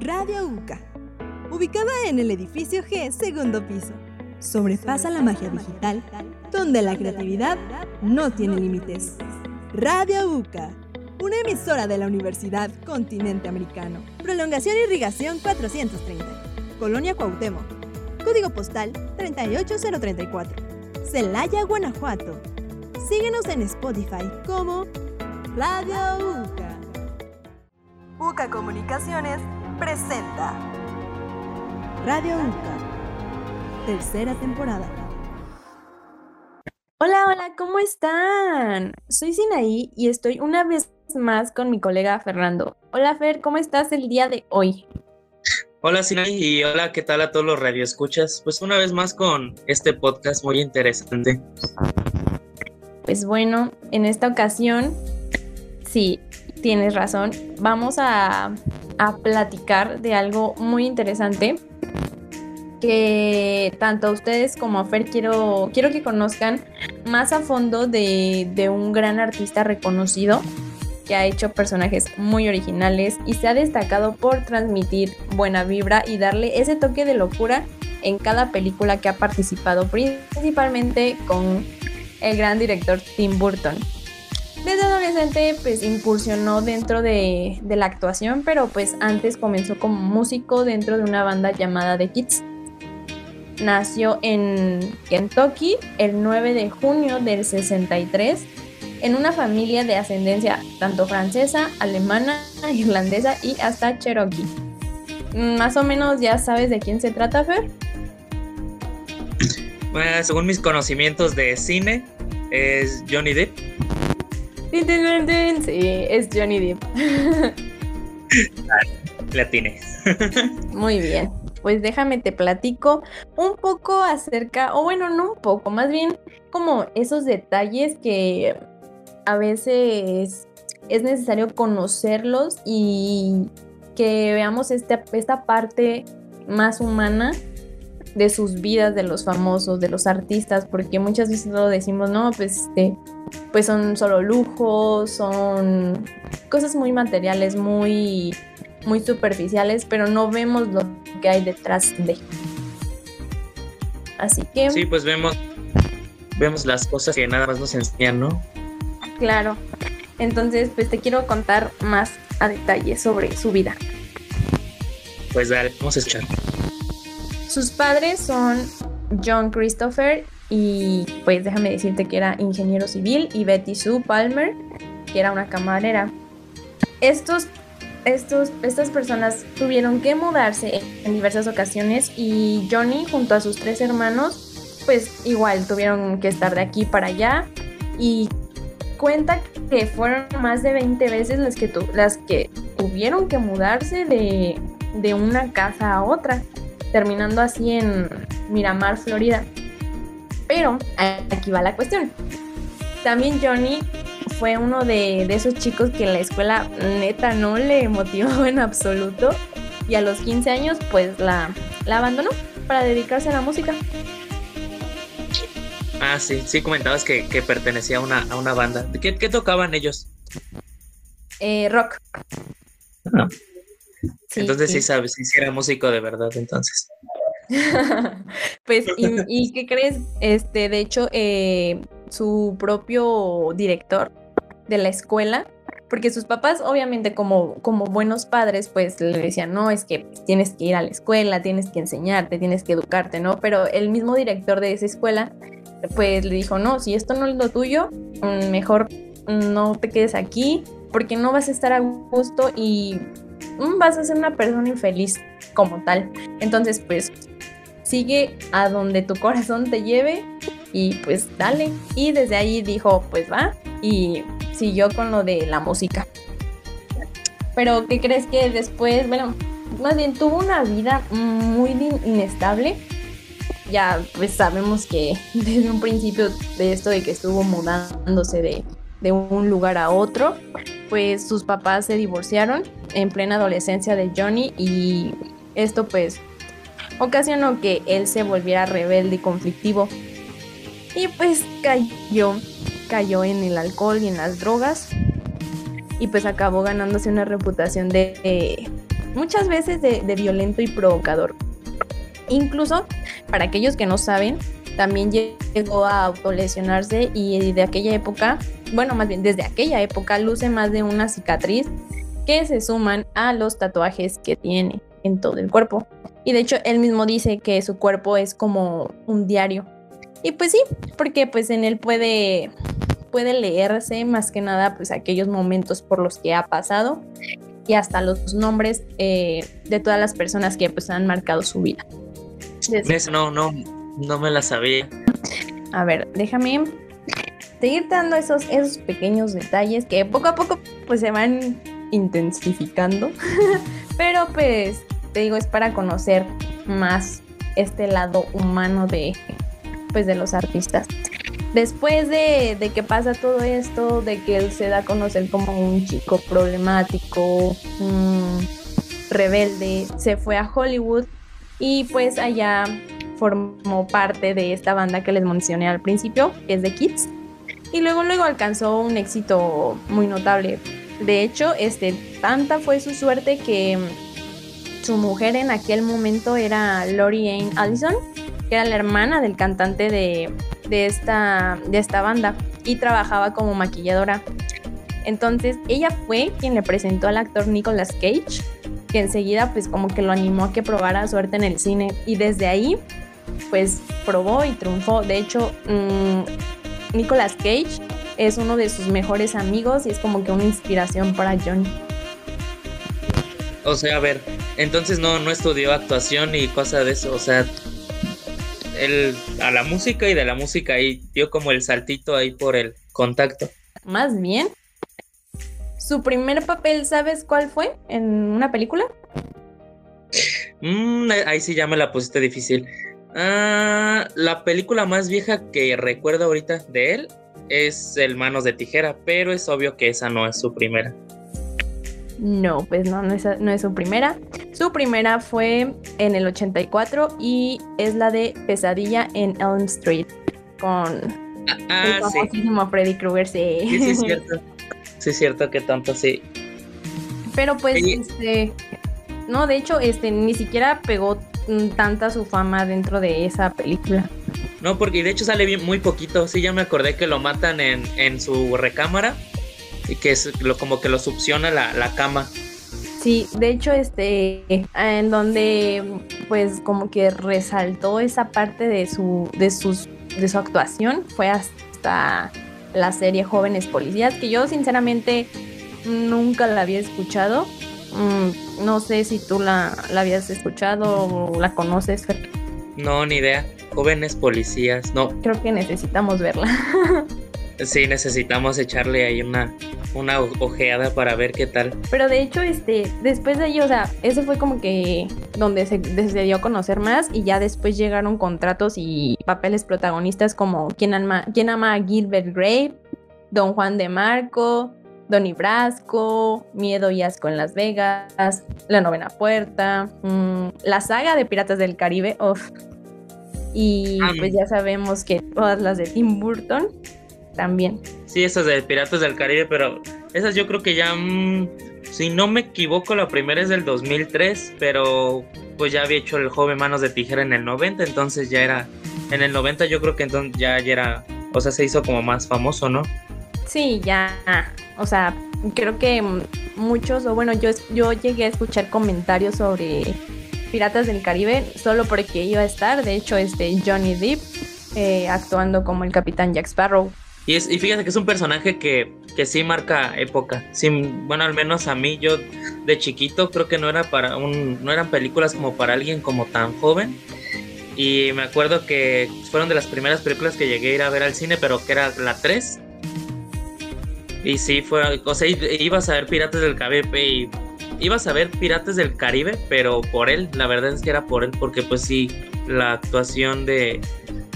Radio UCA, ubicada en el edificio G, segundo piso. Sobrepasa la magia digital, donde la creatividad no tiene límites. Radio UCA, una emisora de la Universidad Continente Americano. Prolongación Irrigación 430, Colonia Cuauhtémoc. Código postal 38034. Celaya, Guanajuato. Síguenos en Spotify como Radio UCA. UCA Comunicaciones presenta Radio UCA, tercera temporada. Hola, hola, ¿cómo están? Soy Sinaí y estoy una vez más con mi colega Fernando. Hola Fer, ¿cómo estás el día de hoy? Hola Sinaí y hola, ¿qué tal a todos los radioescuchas? Pues una vez más con este podcast muy interesante. Pues bueno, en esta ocasión, sí, tienes razón, vamos a, a platicar de algo muy interesante que tanto a ustedes como a Fer quiero, quiero que conozcan más a fondo de, de un gran artista reconocido que ha hecho personajes muy originales y se ha destacado por transmitir buena vibra y darle ese toque de locura en cada película que ha participado, principalmente con el gran director Tim Burton. Desde adolescente pues incursionó dentro de, la actuación, pero pues antes comenzó como músico dentro de una banda llamada The Kids. Nació en Kentucky el 9 de junio del 63 en una familia de ascendencia tanto francesa, alemana, irlandesa y hasta cherokee. Más o menos ya sabes de quién se trata, Fer. Bueno, según mis conocimientos de cine, es Johnny Depp. Sí, es Johnny Depp. La tiene. Muy bien. Pues déjame te platico un poco acerca, o bueno, no un poco, más bien como esos detalles que a veces es necesario conocerlos y que veamos esta, esta parte más humana de sus vidas, de los famosos, de los artistas, porque muchas veces lo decimos, no, pues, este, pues son solo lujos, son cosas muy materiales, muy, muy superficiales, pero no vemos lo que hay detrás de. Así que. Sí, pues vemos, vemos las cosas que nada más nos enseñan, ¿no? Claro. Entonces, pues te quiero contar más a detalle sobre su vida. Pues dale, vamos a escuchar. Sus padres son John Christopher y pues déjame decirte que era ingeniero civil y Betty Sue Palmer, que era una camarera. Estos, estos, estas personas tuvieron que mudarse en diversas ocasiones y Johnny junto a sus tres hermanos pues igual tuvieron que estar de aquí para allá y cuenta que fueron más de 20 veces las que, las que tuvieron que mudarse de, de una casa a otra, terminando así en Miramar, Florida. Pero aquí va la cuestión. También Johnny fue uno de, de, esos chicos que la escuela neta no le motivó en absoluto y a los 15 años pues la, la abandonó para dedicarse a la música. Ah, sí, sí comentabas que, que pertenecía a una, a una banda. ¿Qué, ¿Qué, tocaban ellos? Eh, rock. Ah. Sí, entonces sí, sí sabes, sí era músico de verdad entonces. pues, y, y, qué crees? Este, de hecho, eh, su propio director de la escuela, porque sus papás, obviamente, como, como buenos padres, pues le decían, no, es que tienes que ir a la escuela, tienes que enseñarte, tienes que educarte, ¿no? Pero el mismo director de esa escuela pues le dijo, no, si esto no es lo tuyo, mm, mejor no te quedes aquí porque no vas a estar a gusto y vas a ser una persona infeliz como tal. Entonces, pues sigue a donde tu corazón te lleve y pues dale. Y desde ahí dijo, pues va y siguió con lo de la música. Pero, ¿qué crees que después, bueno, más bien tuvo una vida muy inestable? ya pues sabemos que desde un principio de esto de que estuvo mudándose de, de un lugar a otro, pues sus papás se divorciaron en plena adolescencia de Johnny y esto pues ocasionó que él se volviera rebelde y conflictivo. Y pues cayó, cayó en el alcohol y en las drogas. Y pues acabó ganándose una reputación de, muchas veces de, de violento y provocador. Incluso, para aquellos que no saben, también llegó a autolesionarse y de aquella época, bueno, más bien desde aquella época, luce más de una cicatriz que se suman a los tatuajes que tiene en todo el cuerpo. Y de hecho, él mismo dice que su cuerpo es como un diario. Y pues sí, porque pues en él puede puede leerse más que nada pues aquellos momentos por los que ha pasado y hasta los nombres eh, de todas las personas que pues han marcado su vida. no, no me la sabía. A ver, déjame seguir dando esos, esos pequeños detalles que poco a poco pues se van intensificando. Pero pues te digo, es para conocer más este lado humano de pues de los artistas. Después de, de, que pasa todo esto, de que él se da a conocer como un chico problemático, rebelde, se fue a Hollywood y pues allá formó parte de esta banda que les mencioné al principio, que es The Kids. Y luego luego alcanzó un éxito muy notable. De hecho, este, tanta fue su suerte que su mujer en aquel momento era Lori Ann Allison, que era la hermana del cantante de, de, esta, de esta banda y trabajaba como maquilladora. Entonces ella fue quien le presentó al actor Nicolas Cage, que enseguida pues como que lo animó a que probara suerte en el cine y desde ahí pues probó y triunfó. De hecho, mm, Nicolas Cage es uno de sus mejores amigos y es como que una inspiración para Johnny. O sea, a ver, entonces no, no estudió actuación y cosas de eso, o sea, él a la música y de la música ahí dio como el saltito ahí por el contacto. Más bien, su primer papel, ¿sabes cuál fue en una película? Mm, ahí sí ya me la pusiste difícil. Ah, la película más vieja que recuerdo ahorita de él es El Manos de Tijera, pero es obvio que esa no es su primera. No, pues no, no es, su primera. Su primera fue en el 84 y es la de Pesadilla en Elm Street con ah, el ah, famosísimo Freddy Krueger. Sí. sí, es cierto. Sí, es cierto que tanto sí. Pero pues, este, no, de hecho, este, ni siquiera pegó tanta su fama dentro de esa película. No, porque de hecho sale bien muy poquito. Sí, ya me acordé que lo matan en, en su recámara y que es lo, como que lo succiona la, la cama. Sí, de hecho, este, en donde pues como que resaltó esa parte de su, de sus, de su actuación fue hasta la serie Jóvenes Policías, que yo sinceramente nunca la había escuchado. Mm, no sé si tú la, la habías escuchado o la conoces. No, ni idea. Jóvenes policías, no. Creo que necesitamos verla. sí, necesitamos echarle ahí una, una ojeada para ver qué tal. Pero de hecho, este, después de ello, o sea, ese fue como que donde se, se dio a conocer más y ya después llegaron contratos y papeles protagonistas como Quien ama, Quien ama a Gilbert Grape, Don Juan de Marco, Donny Brasco, Miedo y Asco en Las Vegas, La Novena Puerta, mm, la saga de Piratas del Caribe, Y ah, pues ya sabemos que todas las de Tim Burton también. Sí, esas de Piratas del Caribe, pero esas yo creo que ya, mm, si no me equivoco, la primera es del 2003, pero pues ya había hecho el joven Manos de Tijera en el 90, entonces ya era, en el 90 yo creo que entonces ya, ya era, o sea, se hizo como más famoso, ¿no? Sí, ya, o sea, creo que muchos, o bueno, yo, yo llegué a escuchar comentarios sobre Piratas del Caribe solo porque iba a estar, de hecho, este Johnny Depp eh, actuando como el capitán Jack Sparrow. Y, es, y fíjate que es un personaje que, que sí marca época. Sí, bueno, al menos a mí, yo de chiquito creo que no era para no eran películas como para alguien como tan joven. Y me acuerdo que fueron de las primeras películas que llegué a ir a ver al cine, pero que era la 3 y sí, fue, o sea, ibas a ver Piratas del Caribe y ibas a ver Piratas del Caribe, pero por él, la verdad es que era por él, porque pues sí, la actuación de,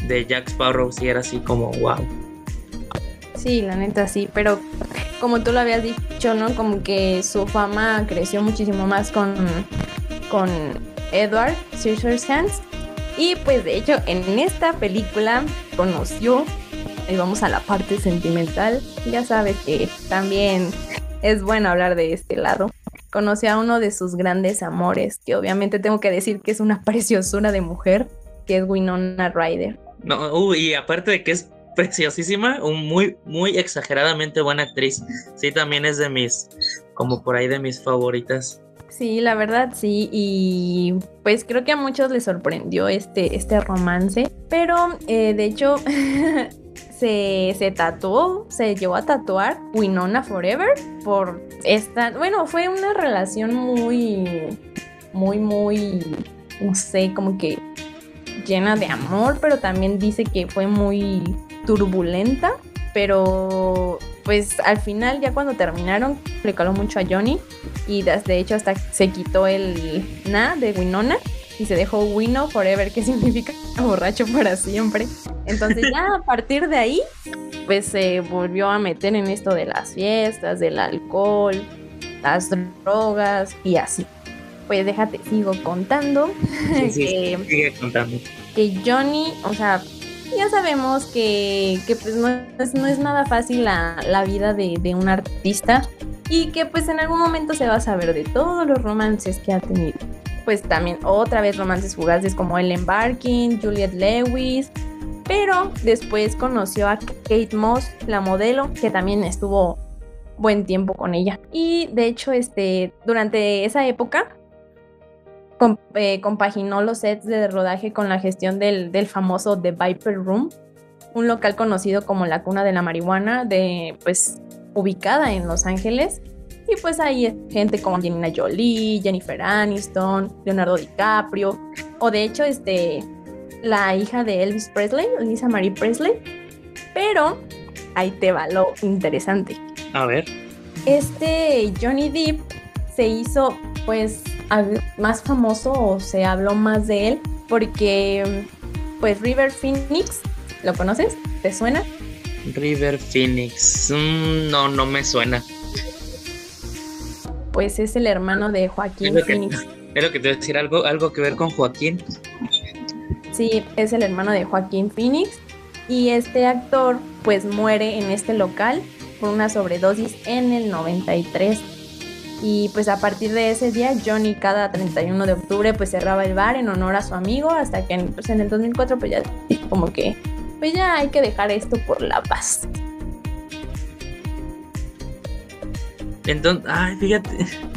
de Jack Sparrow sí era así como wow. Sí, la neta sí, pero como tú lo habías dicho, ¿no? Como que su fama creció muchísimo más con, con Edward Scissorhands. Y pues de hecho en esta película conoció y vamos a la parte sentimental. Ya sabes que también es bueno hablar de este lado. conoció a uno de sus grandes amores, que obviamente tengo que decir que es una preciosura de mujer, que es Winona Ryder. No, y aparte de que es preciosísima, un muy, muy exageradamente buena actriz. Sí, también es de mis, como por ahí de mis favoritas. Sí, la verdad sí, y pues creo que a muchos les sorprendió este, este romance, pero eh, de hecho se, tatuó, se llevó a tatuar Winona Forever por esta, bueno, fue una relación muy, muy, muy, no sé, como que llena de amor, pero también dice que fue muy turbulenta, pero pues al final ya cuando terminaron le caló mucho a Johnny y de hecho hasta se quitó el na de Winona y se dejó Wino Forever, que significa borracho para siempre. Entonces ya a partir de ahí, pues se volvió a meter en esto de las fiestas, del alcohol, las drogas y así. Pues déjate, sigo contando. que, sigue contando. Que Johnny, o sea, ya sabemos que, pues no es, no es, nada fácil la, la vida de, de, un artista y que pues en algún momento se va a saber de todos los romances que ha tenido. Pues también otra vez romances fugaces como Ellen Barkin, Juliet Lewis, pero después conoció a Kate Moss, la modelo, que también estuvo buen tiempo con ella. Y de hecho, este, durante esa época eh, compaginó los sets de rodaje con la gestión del, del, famoso The Viper Room, un local conocido como la cuna de la marihuana, de, pues, ubicada en Los Ángeles. Y pues ahí gente como Angelina Jolie, Jennifer Aniston, Leonardo DiCaprio, o de hecho, este, la hija de Elvis Presley, Lisa Marie Presley. Pero ahí te va lo interesante. A ver. Este Johnny Depp se hizo, pues, más famoso o se habló más de él porque pues River Phoenix, ¿lo conoces? ¿Te suena? River Phoenix, mm, no, no me suena. Pues es el hermano de Joaquín Phoenix. es lo que te voy a decir, algo, algo que ver con Joaquín. Sí, es el hermano de Joaquín Phoenix y este actor pues muere en este local por una sobredosis en el 93 y pues a partir de ese día, Johnny cada 31 de octubre pues cerraba el bar en honor a su amigo hasta que pues, en el 2004 pues ya como que pues ya hay que dejar esto por la paz. Entonces, ay, fíjate,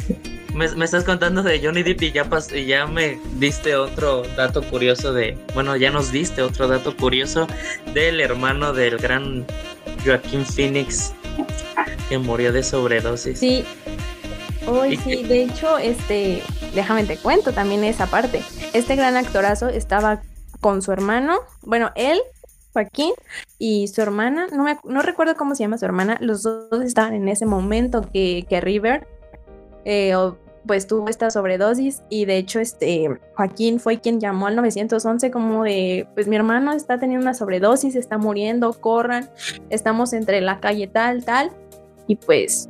me, estás contando de Johnny Depp y ya, y ya me diste otro dato curioso de, bueno, ya nos diste otro dato curioso del hermano del gran Joaquín Phoenix que murió de sobredosis. Sí, Uy, sí, de hecho, este, déjame te cuento también esa parte. Este gran actorazo estaba con su hermano, bueno, él, Joaquín, y su hermana, no, me, no recuerdo cómo se llama su hermana, los dos estaban en ese momento que, que River, eh, pues tuvo esta sobredosis y de hecho este Joaquín fue quien llamó al 911 como de pues mi hermano está teniendo una sobredosis, está muriendo, corran, estamos entre la calle tal, tal y pues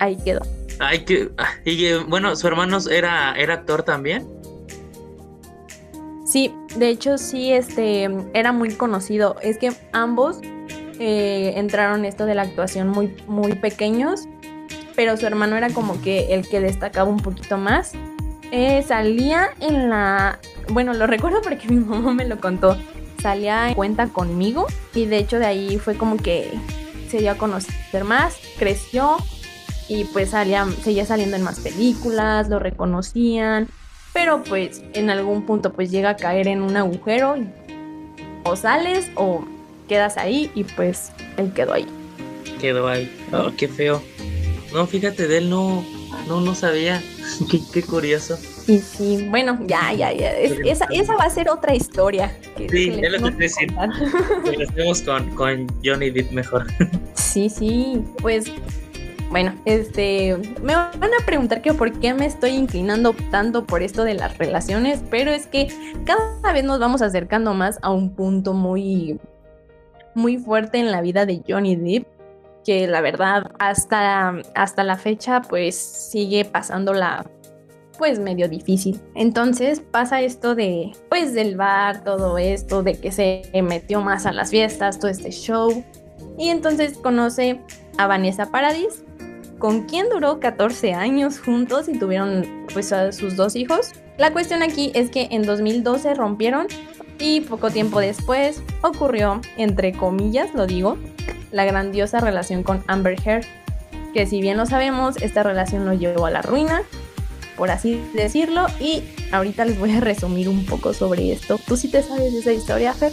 ahí quedó. Ay, que. Y bueno, su hermano era, era actor también. Sí, de hecho sí, este, era muy conocido. Es que ambos eh, entraron esto de la actuación muy, muy pequeños, pero su hermano era como que el que destacaba un poquito más. Eh, salía en la, bueno, lo recuerdo porque mi mamá me lo contó. Salía en cuenta conmigo y de hecho de ahí fue como que se dio a conocer más, creció y pues salía, seguía saliendo en más películas, lo reconocían, pero pues en algún punto pues llega a caer en un agujero o sales o quedas ahí y pues él quedó ahí. Quedó ahí. Oh, qué feo. No, fíjate, de él no, no, no sabía. qué, curioso. Y sí, bueno, ya, ya, ya. esa, esa va a ser otra historia. sí, es lo que te Lo con, con Johnny Depp mejor. sí, sí. Pues bueno, este, me van a preguntar que por qué me estoy inclinando tanto por esto de las relaciones, pero es que cada vez nos vamos acercando más a un punto muy, muy fuerte en la vida de Johnny Depp, que la verdad hasta, hasta la fecha pues sigue pasándola pues medio difícil. Entonces pasa esto de pues del bar, todo esto, de que se metió más a las fiestas, todo este show. Y entonces conoce a Vanessa Paradis, con quien duró 14 años juntos y tuvieron pues a sus dos hijos. La cuestión aquí es que en 2012 rompieron y poco tiempo después ocurrió, entre comillas lo digo, la grandiosa relación con Amber Heard, que si bien lo sabemos, esta relación lo llevó a la ruina, por así decirlo, y ahorita les voy a resumir un poco sobre esto. ¿Tú sí te sabes esa historia, Fer?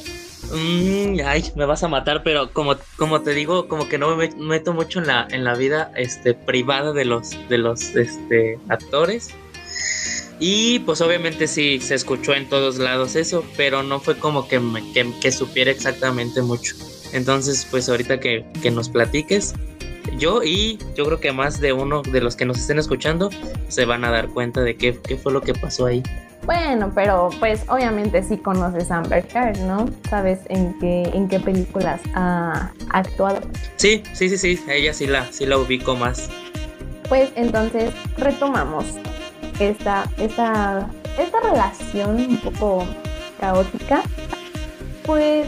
Mm, ay, me vas a matar, pero como, como te digo, como que no me meto mucho en la, en la vida este, privada de los, de los este, actores. Y pues obviamente sí se escuchó en todos lados eso, pero no fue como que, que, supiera exactamente mucho. Entonces, pues ahorita que, que, nos platiques, yo y yo creo que más de uno de los que nos estén escuchando se van a dar cuenta de qué, qué fue lo que pasó ahí. Bueno, pero pues obviamente sí conoces a Amber Heard, ¿no? ¿Sabes en qué, en qué películas ha actuado? Sí, sí, sí, sí, ella sí la, sí la ubico más. Pues entonces retomamos esta, esta, esta relación un poco caótica. Pues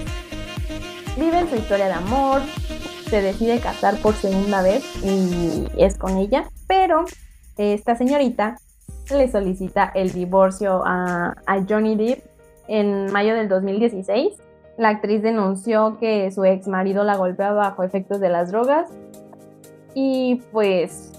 viven su historia de amor, se decide casar por segunda vez y es con ella, pero esta señorita le solicita el divorcio a, Johnny Depp en mayo del 2016. La actriz denunció que su ex marido la golpeaba bajo efectos de las drogas y pues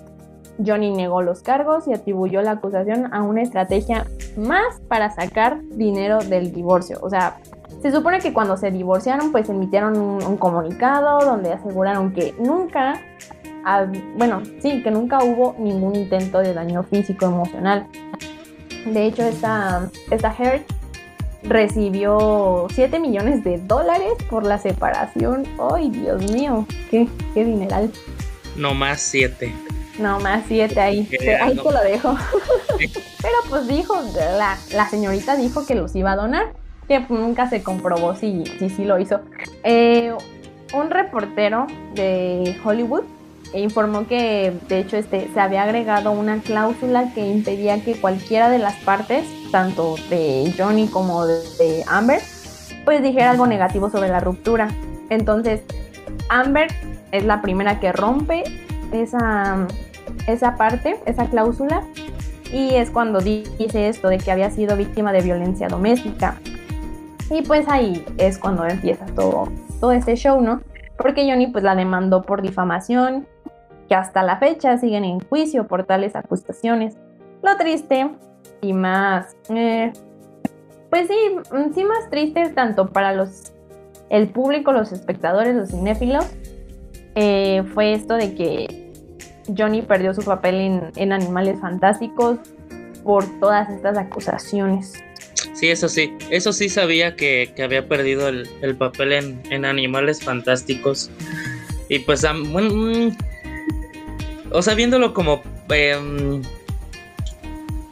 Johnny negó los cargos y atribuyó la acusación a una estrategia más para sacar dinero del divorcio. O sea, se supone que cuando se divorciaron pues emitieron un comunicado donde aseguraron que nunca bueno, sí, que nunca hubo ningún intento de daño físico emocional. De hecho, esta, esta Heard recibió 7 millones de dólares por la separación. ¡Ay, Dios mío! ¡Qué, qué dineral! No más 7. No más 7 ahí. Ahí te lo dejo. Pero pues dijo, la, la, señorita dijo que los iba a donar, que nunca se comprobó si sí si, lo hizo. Eh, un reportero de Hollywood informó que de hecho este, se había agregado una cláusula que impedía que cualquiera de las partes, tanto de Johnny como de, Amber, pues dijera algo negativo sobre la ruptura. Entonces, Amber es la primera que rompe esa, esa parte, esa cláusula, y es cuando dice esto de que había sido víctima de violencia doméstica. Y pues ahí es cuando empieza todo, todo este show, ¿no? Porque Johnny pues la demandó por difamación que hasta la fecha siguen en juicio por tales acusaciones. Lo triste y más, eh, pues sí, mm, sí más triste tanto para los, el público, los espectadores, los cinéfilos, eh, fue esto de que Johnny perdió su papel en, Animales Fantásticos por todas estas acusaciones. Sí, eso sí, eso sí sabía que, había perdido el, papel en, en, Animales Fantásticos. Y pues, mm, o sea, viéndolo como em,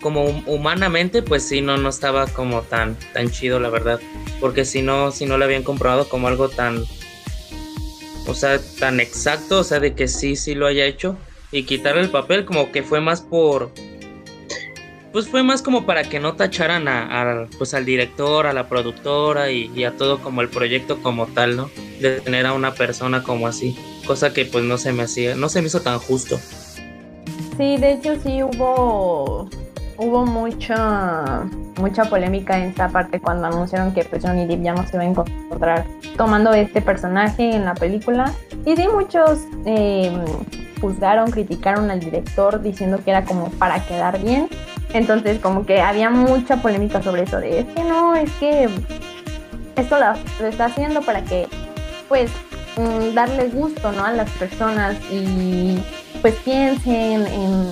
como humanamente, pues sí, no, no estaba como tan, tan chido, la verdad. Porque si no, si no lo habían comprobado como algo tan, o sea, tan exacto, o sea, de que sí, sí lo haya hecho. Y quitarle el papel como que fue más por, pues fue más como para que no tacharan a, pues al director, a la productora y, a todo como el proyecto como tal, ¿no? De tener a una persona como así cosa que pues no se me hacía, no se me hizo tan justo. Sí, de hecho sí hubo hubo mucha mucha polémica en esta parte cuando anunciaron que pues Johnny Depp ya no se va a encontrar tomando este personaje en la película y sí muchos em, juzgaron, criticaron al director diciendo que era como para quedar bien entonces como que había mucha polémica sobre eso de es que no, es que esto lo está haciendo para que pues Mm, darle gusto ¿no? a las personas y pues piensen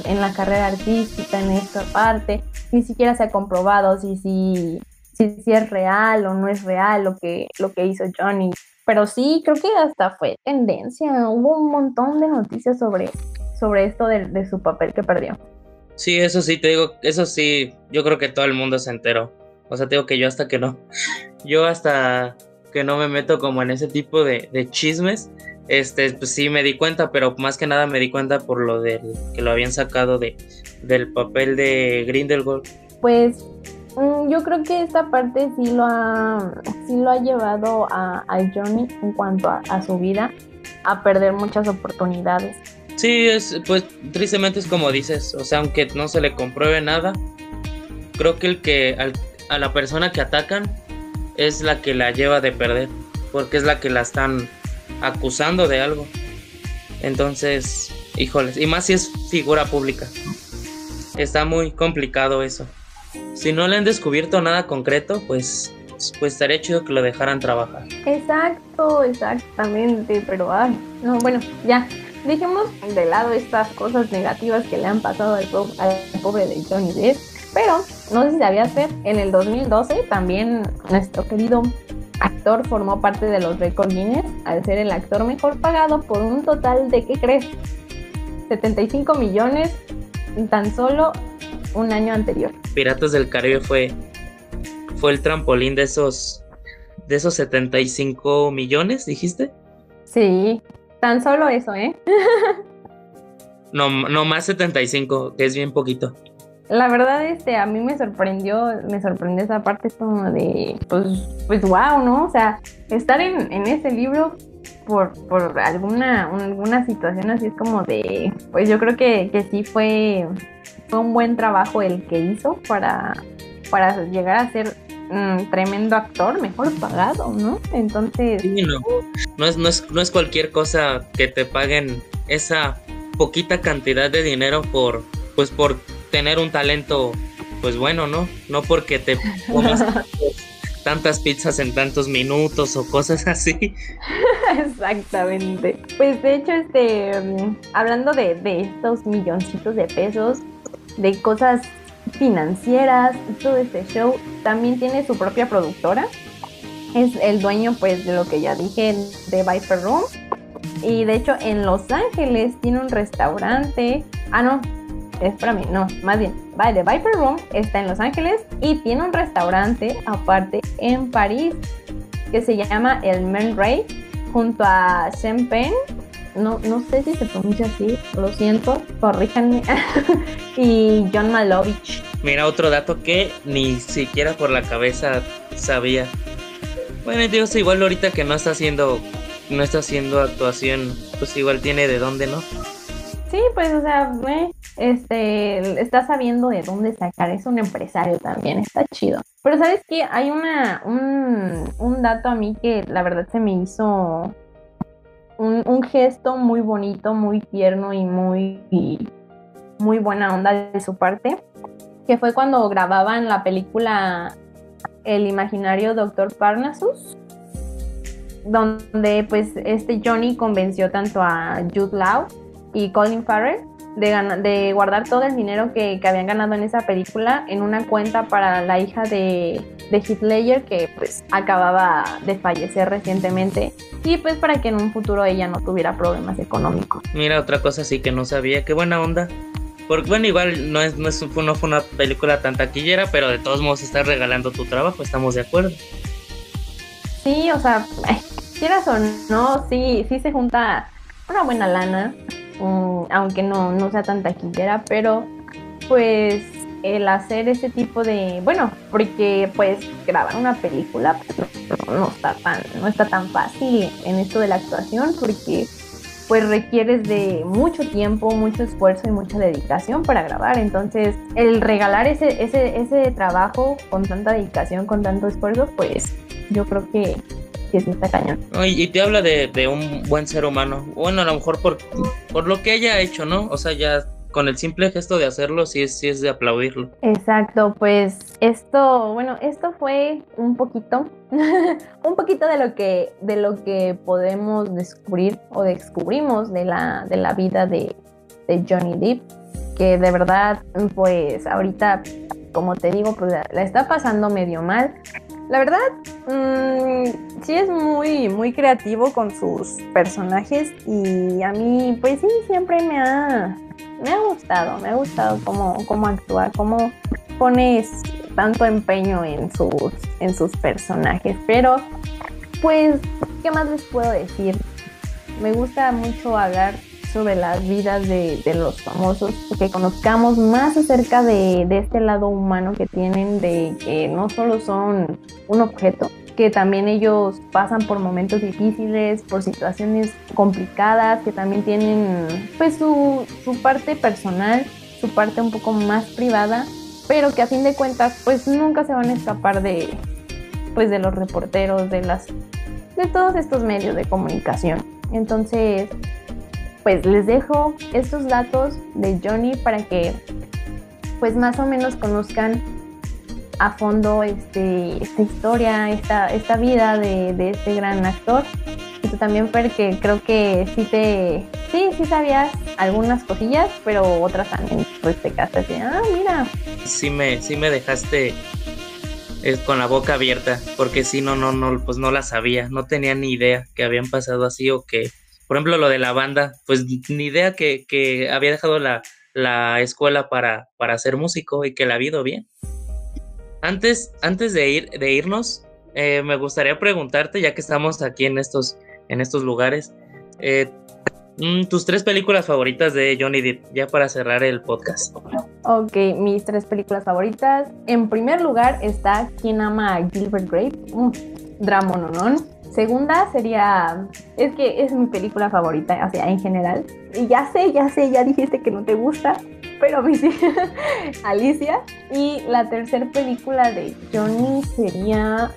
en, la carrera artística, en esta parte, ni siquiera se ha comprobado si, si, si, es real o no es real lo que, lo que hizo Johnny. Pero sí, creo que hasta fue tendencia, hubo un montón de noticias sobre, sobre esto de su papel que perdió. Sí, eso sí, te digo, eso sí, yo creo que todo el mundo se enteró. O sea, te digo que yo hasta que no, yo hasta que no me meto como en ese tipo de, chismes. Este, pues sí me di cuenta, pero más que nada me di cuenta por lo del que lo habían sacado de, del papel de Grindelwald. Pues mm, yo creo que esta parte sí lo ha, sí lo ha llevado a, Johnny en cuanto a, su vida a perder muchas oportunidades. Sí, es, pues tristemente es como dices, o sea, aunque no se le compruebe nada, creo que el que a la persona que atacan es la que la lleva de perder, porque es la que la están acusando de algo. Entonces, híjoles, y más si es figura pública. Está muy complicado eso. Si no le han descubierto nada concreto, pues pues estaría chido que lo dejaran trabajar. Exacto, exactamente, pero ay, no, bueno, ya, dejemos de lado estas cosas negativas que le han pasado al, pobre de Johnny Depp, pero no sé si sabías ver, en el 2012 también nuestro querido actor formó parte de los récords Guinness al ser el actor mejor pagado por un total de, ¿qué crees? 75 millones tan solo un año anterior. Piratas del Caribe fue, fue el trampolín de esos, de esos 75 millones, dijiste. Sí, Tan solo eso, ¿eh? no, no más 75, que es bien poquito. La verdad, este, a mí me sorprendió, me sorprendió esa parte como de, pues, pues wow, ¿no? O sea, estar en, en ese libro por, por alguna, alguna situación así es como de, pues yo creo que, que sí fue, fue un buen trabajo el que hizo para, para llegar a ser Mm, tremendo actor, mejor pagado, ¿no? Entonces... no. es, no, es, no es cualquier cosa que te paguen esa poquita cantidad de dinero por, pues por tener un talento, pues bueno, ¿no? No porque te pongas tantas pizzas en tantos minutos o cosas así. Exactamente. Pues de hecho, este, mm, hablando de, de estos milloncitos de pesos, de cosas financieras todo este show. También tiene su propia productora. Es el dueño, pues, de lo que ya dije, de Viper Room. Y de hecho, en Los Ángeles tiene un restaurante. Ah, no, espérame, no, más bien, de Viper Room está en Los Ángeles y tiene un restaurante aparte en París que se llama el Men Ray junto a Champagne no, no sé si se pronuncia así, lo siento, corríjanme, y John Malovich. Mira, otro dato que ni siquiera por la cabeza sabía. Bueno, Dios, igual ahorita que no está haciendo, no está haciendo actuación, pues igual tiene de dónde, ¿no? Sí, pues, o sea, este, está sabiendo de dónde sacar, es un empresario también, está chido. Pero sabes que hay una, un, un dato a mí que la verdad se me hizo un, gesto muy bonito, muy tierno y muy, muy buena onda de su parte, que fue cuando grababan la película El imaginario Doctor Parnassus, donde pues este Johnny convenció tanto a Jude Law y Colin Farrell de, de guardar todo el dinero que, habían ganado en esa película en una cuenta para la hija de, de Ledger que pues acababa de fallecer recientemente y pues para que en un futuro ella no tuviera problemas económicos. Mira, otra cosa sí que no sabía, qué buena onda. Porque bueno, igual no, es, no, es, no fue una película tan taquillera, pero de todos modos estás regalando tu trabajo, estamos de acuerdo. Sí, o sea, quieras o no, sí, sí se junta una buena lana Mm, aunque no, no sea tan taquillera, pero pues el hacer ese tipo de, bueno, porque pues grabar una película pues, no, está tan, no está tan fácil en esto de la actuación porque pues requieres de mucho tiempo, mucho esfuerzo y mucha dedicación para grabar. Entonces, el regalar ese, ese, ese trabajo con tanta dedicación, con tanto esfuerzo, pues yo creo que que sí está cañón. y te habla de, un buen ser humano. Bueno, a lo mejor por, por lo que haya hecho, ¿no? O sea, ya con el simple gesto de hacerlo, sí es, sí es de aplaudirlo. Exacto, pues esto, bueno, esto fue un poquito, un poquito de lo que, de lo que podemos descubrir o descubrimos de la, de la vida de, de Johnny Depp, que de verdad, pues ahorita, como te digo, pues la está pasando medio mal. La verdad, mmm, sí es muy, muy creativo con sus personajes y a mí, pues sí, siempre me ha, me ha gustado, me ha gustado cómo, cómo actúa, cómo pones tanto empeño en sus, en sus personajes. Pero, pues, ¿qué más les puedo decir? Me gusta mucho hablar sobre las vidas de, los famosos, que conozcamos más acerca de, este lado humano que tienen, de que no solo son un objeto, que también ellos pasan por momentos difíciles, por situaciones complicadas, que también tienen pues su, su parte personal, su parte un poco más privada, pero que a fin de cuentas pues nunca se van a escapar de pues de los reporteros, de las de todos estos medios de comunicación. Entonces, pues les dejo estos datos de Johnny para que pues más o menos conozcan a fondo este, esta historia, esta, esta vida de, este gran actor. Y tú también, Fer, que creo que sí te, sí, sí sabías algunas cosillas, pero otras también, pues te quedaste así, ah, mira. Sí me, sí me dejaste eh, con la boca abierta, porque si no, no, no, pues no la sabía, no tenía ni idea que habían pasado así o que, por ejemplo, lo de la banda, pues ni idea que, que había dejado la, la escuela para, para ser músico y que la ha ido bien. Antes, antes de, ir, de irnos, eh, me gustaría preguntarte, ya que estamos aquí en estos, en estos lugares, eh, mm, tus tres películas favoritas de Johnny Depp, ya para cerrar el podcast. Ok, mis tres películas favoritas. En primer lugar está Quien ama a Gilbert Grape, un drama no Segunda sería, es que es mi película favorita, o sea, en general. Y ya sé, ya sé, ya dijiste que no te gusta, pero a mí sí, Alicia. Y la tercera película de Johnny sería,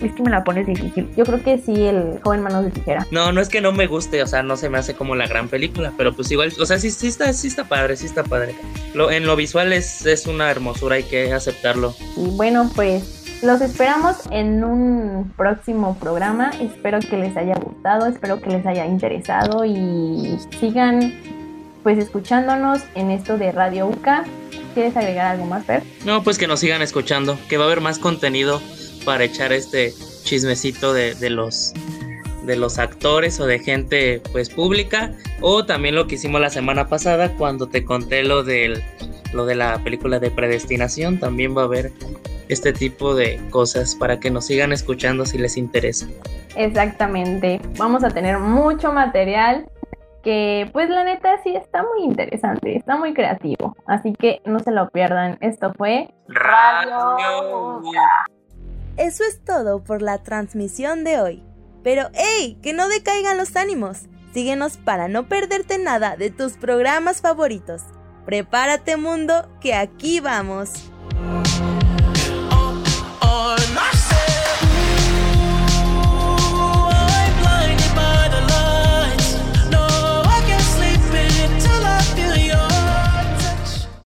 es que me la pones difícil. Yo creo que sí, el joven manos de tijera. No, no es que no me guste, o sea, no se me hace como la gran película, pero pues igual, o sea, sí, sí está, sí está padre, sí está padre. Lo, en lo visual es, es una hermosura, hay que aceptarlo. Y bueno, pues los esperamos en un próximo programa. Espero que les haya gustado, espero que les haya interesado y sigan pues escuchándonos en esto de Radio UCA. ¿Quieres agregar algo más, Fer? No, pues que nos sigan escuchando, que va a haber más contenido para echar este chismecito de, de los de los actores o de gente pues pública o también lo que hicimos la semana pasada cuando te conté lo del lo de la película de predestinación también va a haber este tipo de cosas para que nos sigan escuchando si les interesa. Exactamente, vamos a tener mucho material que pues la neta sí está muy interesante, está muy creativo, así que no se lo pierdan. Esto fue Radio. Eso es todo por la transmisión de hoy. Pero hey, que no decaigan los ánimos. Síguenos para no perderte nada de tus programas favoritos. Prepárate mundo, que aquí vamos.